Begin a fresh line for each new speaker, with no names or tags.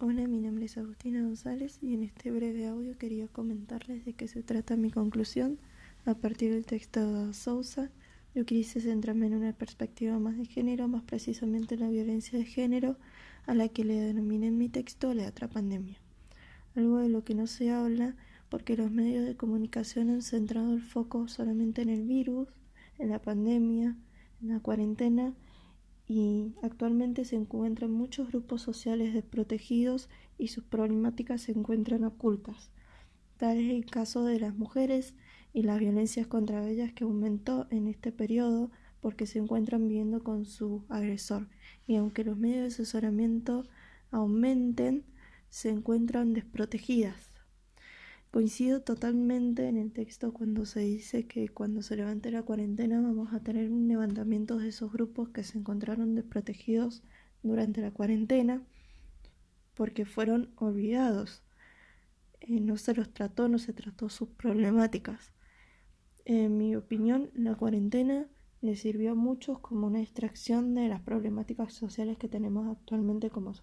Hola, mi nombre es Agustina González y en este breve audio quería comentarles de qué se trata mi conclusión a partir del texto de Sousa. Yo quise centrarme en una perspectiva más de género, más precisamente la violencia de género, a la que le denominé en mi texto la otra pandemia. Algo de lo que no se habla porque los medios de comunicación han centrado el foco solamente en el virus, en la pandemia, en la cuarentena y actualmente se encuentran muchos grupos sociales desprotegidos y sus problemáticas se encuentran ocultas. Tal es el caso de las mujeres y las violencias contra ellas que aumentó en este periodo porque se encuentran viviendo con su agresor y aunque los medios de asesoramiento aumenten, se encuentran desprotegidas. Coincido totalmente en el texto cuando se dice que cuando se levante la cuarentena vamos a tener un levantamiento de esos grupos que se encontraron desprotegidos durante la cuarentena porque fueron olvidados. Eh, no se los trató, no se trató sus problemáticas. En mi opinión, la cuarentena le sirvió a muchos como una distracción de las problemáticas sociales que tenemos actualmente como,